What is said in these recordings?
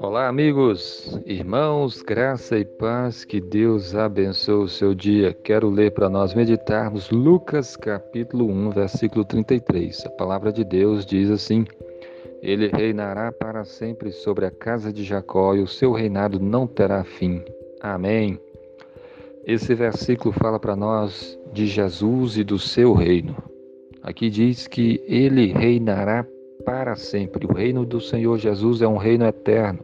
Olá, amigos, irmãos, graça e paz, que Deus abençoe o seu dia. Quero ler para nós meditarmos Lucas capítulo 1, versículo 33. A palavra de Deus diz assim: Ele reinará para sempre sobre a casa de Jacó e o seu reinado não terá fim. Amém. Esse versículo fala para nós de Jesus e do seu reino. Aqui diz que ele reinará para sempre. O reino do Senhor Jesus é um reino eterno.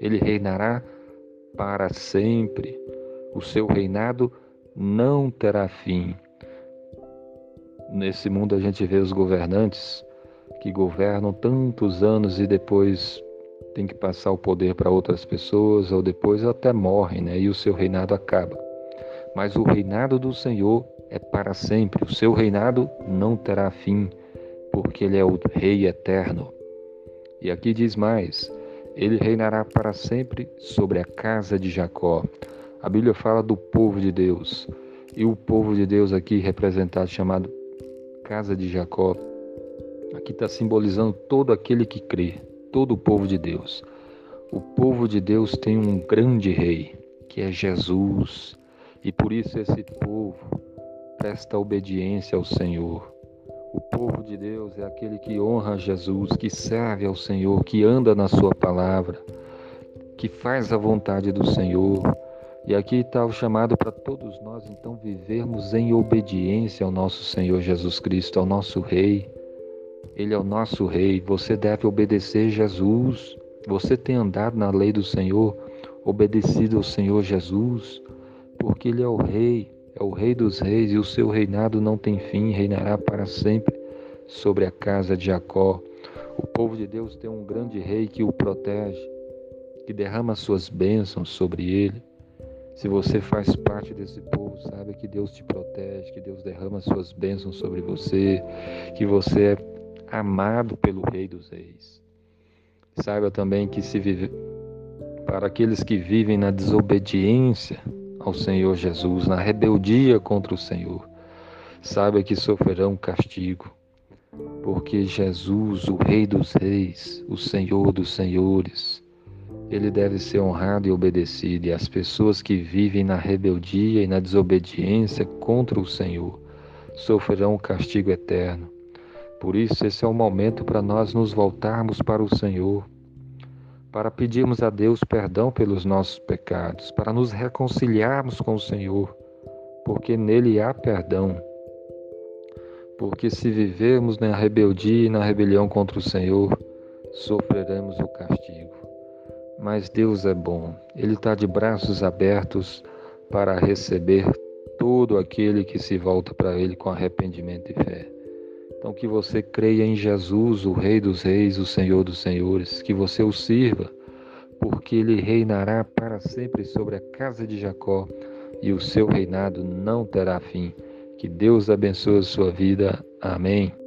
Ele reinará para sempre. O seu reinado não terá fim. Nesse mundo a gente vê os governantes que governam tantos anos e depois tem que passar o poder para outras pessoas ou depois até morrem, né? E o seu reinado acaba. Mas o reinado do Senhor é para sempre. O seu reinado não terá fim porque ele é o Rei eterno. E aqui diz mais: ele reinará para sempre sobre a casa de Jacó. A Bíblia fala do povo de Deus. E o povo de Deus aqui representado, chamado casa de Jacó, aqui está simbolizando todo aquele que crê, todo o povo de Deus. O povo de Deus tem um grande rei, que é Jesus, e por isso esse povo presta obediência ao Senhor. O povo de Deus é aquele que honra Jesus, que serve ao Senhor, que anda na Sua palavra, que faz a vontade do Senhor. E aqui está o chamado para todos nós, então, vivermos em obediência ao nosso Senhor Jesus Cristo, ao nosso Rei. Ele é o nosso Rei. Você deve obedecer Jesus. Você tem andado na lei do Senhor, obedecido ao Senhor Jesus, porque Ele é o Rei o Rei dos Reis e o seu reinado não tem fim, reinará para sempre sobre a casa de Jacó. O povo de Deus tem um grande rei que o protege, que derrama suas bênçãos sobre ele. Se você faz parte desse povo, saiba que Deus te protege, que Deus derrama suas bênçãos sobre você, que você é amado pelo Rei dos Reis. Saiba também que se vive para aqueles que vivem na desobediência, ao Senhor Jesus, na rebeldia contra o Senhor, saiba que sofrerão castigo, porque Jesus, o Rei dos Reis, o Senhor dos Senhores, ele deve ser honrado e obedecido, e as pessoas que vivem na rebeldia e na desobediência contra o Senhor sofrerão o castigo eterno. Por isso, esse é o momento para nós nos voltarmos para o Senhor, para pedirmos a Deus perdão pelos nossos pecados, para nos reconciliarmos com o Senhor, porque nele há perdão. Porque se vivermos na rebeldia e na rebelião contra o Senhor, sofreremos o castigo. Mas Deus é bom, Ele está de braços abertos para receber todo aquele que se volta para Ele com arrependimento e fé. Então, que você creia em Jesus, o Rei dos Reis, o Senhor dos Senhores, que você o sirva, porque ele reinará para sempre sobre a casa de Jacó e o seu reinado não terá fim. Que Deus abençoe a sua vida. Amém.